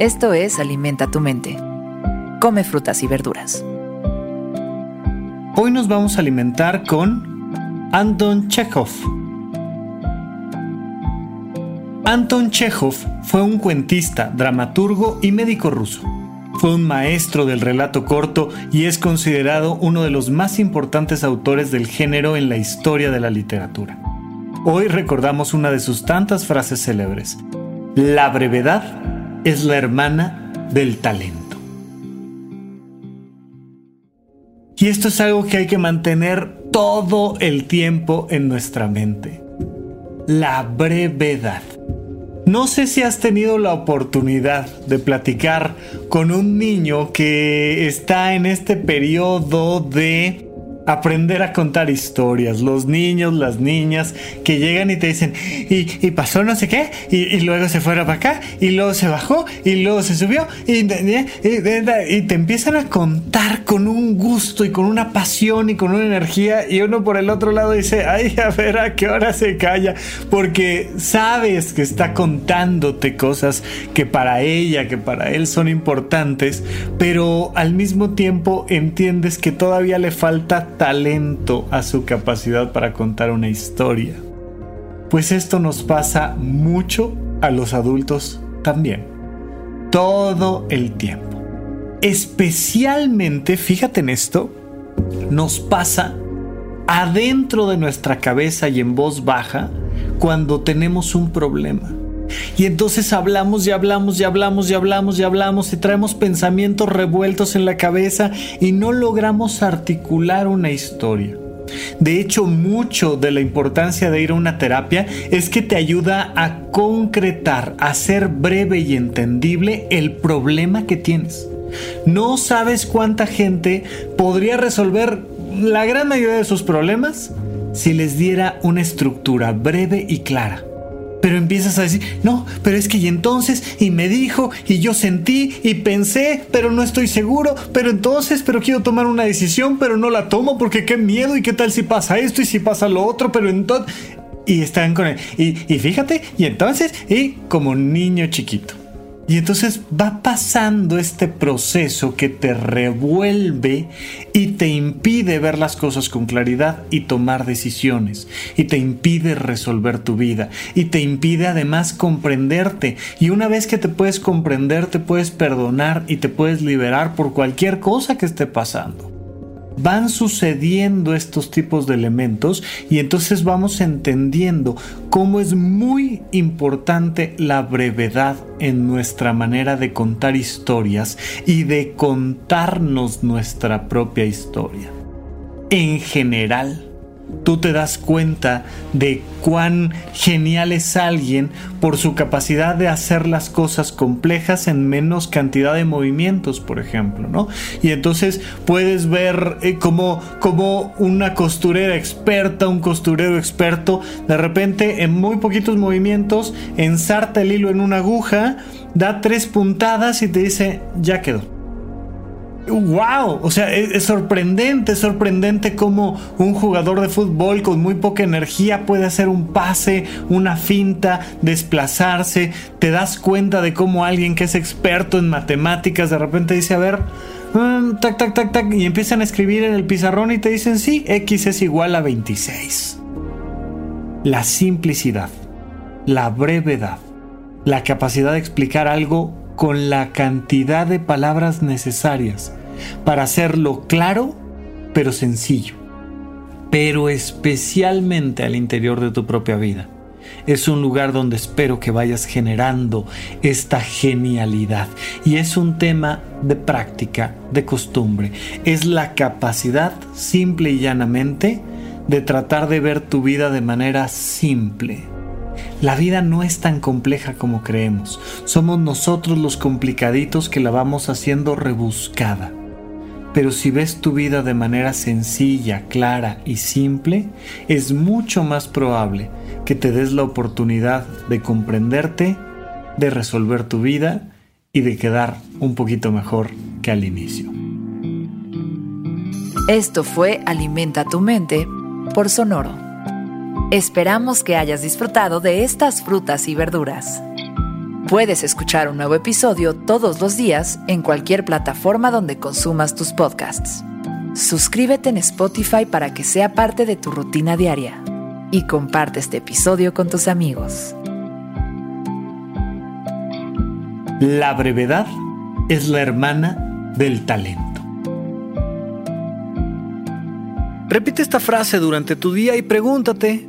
Esto es Alimenta tu mente. Come frutas y verduras. Hoy nos vamos a alimentar con Anton Chekhov. Anton Chekhov fue un cuentista, dramaturgo y médico ruso. Fue un maestro del relato corto y es considerado uno de los más importantes autores del género en la historia de la literatura. Hoy recordamos una de sus tantas frases célebres. La brevedad es la hermana del talento. Y esto es algo que hay que mantener todo el tiempo en nuestra mente. La brevedad. No sé si has tenido la oportunidad de platicar con un niño que está en este periodo de aprender a contar historias. Los niños, las niñas que llegan y te dicen, y, pasó no sé qué, y, luego se fueron para acá, y luego se bajó, y luego se subió, y, y, te empiezan a contar con un gusto y con una pasión y con una energía, y uno por el otro lado dice, ay, a ver a qué hora se calla, porque sabes que está contándote cosas que para ella, que para él son importantes, pero al mismo tiempo entiendes que todavía le falta talento a su capacidad para contar una historia. Pues esto nos pasa mucho a los adultos también. Todo el tiempo. Especialmente, fíjate en esto, nos pasa adentro de nuestra cabeza y en voz baja cuando tenemos un problema y entonces hablamos y hablamos y hablamos y hablamos y hablamos y traemos pensamientos revueltos en la cabeza y no logramos articular una historia. De hecho, mucho de la importancia de ir a una terapia es que te ayuda a concretar, a ser breve y entendible el problema que tienes. No sabes cuánta gente podría resolver la gran mayoría de sus problemas si les diera una estructura breve y clara pero empiezas a decir, no, pero es que y entonces, y me dijo, y yo sentí, y pensé, pero no estoy seguro, pero entonces, pero quiero tomar una decisión, pero no la tomo porque qué miedo, y qué tal si pasa esto, y si pasa lo otro, pero entonces... Y están con él. Y, y fíjate, y entonces, y como niño chiquito. Y entonces va pasando este proceso que te revuelve y te impide ver las cosas con claridad y tomar decisiones. Y te impide resolver tu vida. Y te impide además comprenderte. Y una vez que te puedes comprender, te puedes perdonar y te puedes liberar por cualquier cosa que esté pasando van sucediendo estos tipos de elementos y entonces vamos entendiendo cómo es muy importante la brevedad en nuestra manera de contar historias y de contarnos nuestra propia historia. En general, tú te das cuenta de cuán genial es alguien por su capacidad de hacer las cosas complejas en menos cantidad de movimientos, por ejemplo, ¿no? Y entonces puedes ver eh, como, como una costurera experta, un costurero experto, de repente en muy poquitos movimientos ensarta el hilo en una aguja, da tres puntadas y te dice, ya quedó wow, o sea, es, sorprendente, es sorprendente cómo un jugador de fútbol con muy poca energía puede hacer un pase, una finta, desplazarse, te das cuenta de cómo alguien que es experto en matemáticas de repente dice, a ver, mm, tac, tac, tac, tac, y empiezan a escribir en el pizarrón y te dicen, sí, X es igual a 26. La simplicidad, la brevedad, la capacidad de explicar algo con la cantidad de palabras necesarias para hacerlo claro pero sencillo, pero especialmente al interior de tu propia vida. Es un lugar donde espero que vayas generando esta genialidad. Y es un tema de práctica, de costumbre. Es la capacidad, simple y llanamente, de tratar de ver tu vida de manera simple la vida no es tan compleja como creemos. Somos nosotros los complicaditos que la vamos haciendo rebuscada. Pero si ves tu vida de manera sencilla, clara y simple, es mucho más probable que te des la oportunidad de comprenderte, de resolver tu vida y de quedar un poquito mejor que al inicio. Esto fue Alimenta tu mente por Sonoro. Esperamos que hayas disfrutado de estas frutas y verduras. Puedes escuchar un nuevo episodio todos los días en cualquier plataforma donde consumas tus podcasts. Suscríbete en Spotify para que sea parte de tu rutina diaria y comparte este episodio con tus amigos. La brevedad es la hermana del talento. Repite esta frase durante tu día y pregúntate,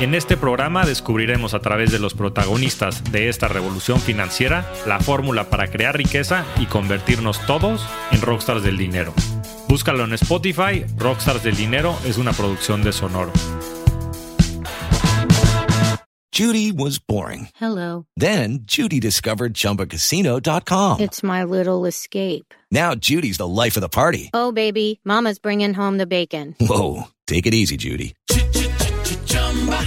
En este programa descubriremos a través de los protagonistas de esta revolución financiera la fórmula para crear riqueza y convertirnos todos en rockstars del dinero. Búscalo en Spotify, Rockstars del Dinero es una producción de Sonoro. Judy was boring. Hello. Then Judy discovered ChumbaCasino.com. It's my little escape. Now Judy's the life of the party. Oh, baby, Mama's bringing home the bacon. Whoa, take it easy, Judy.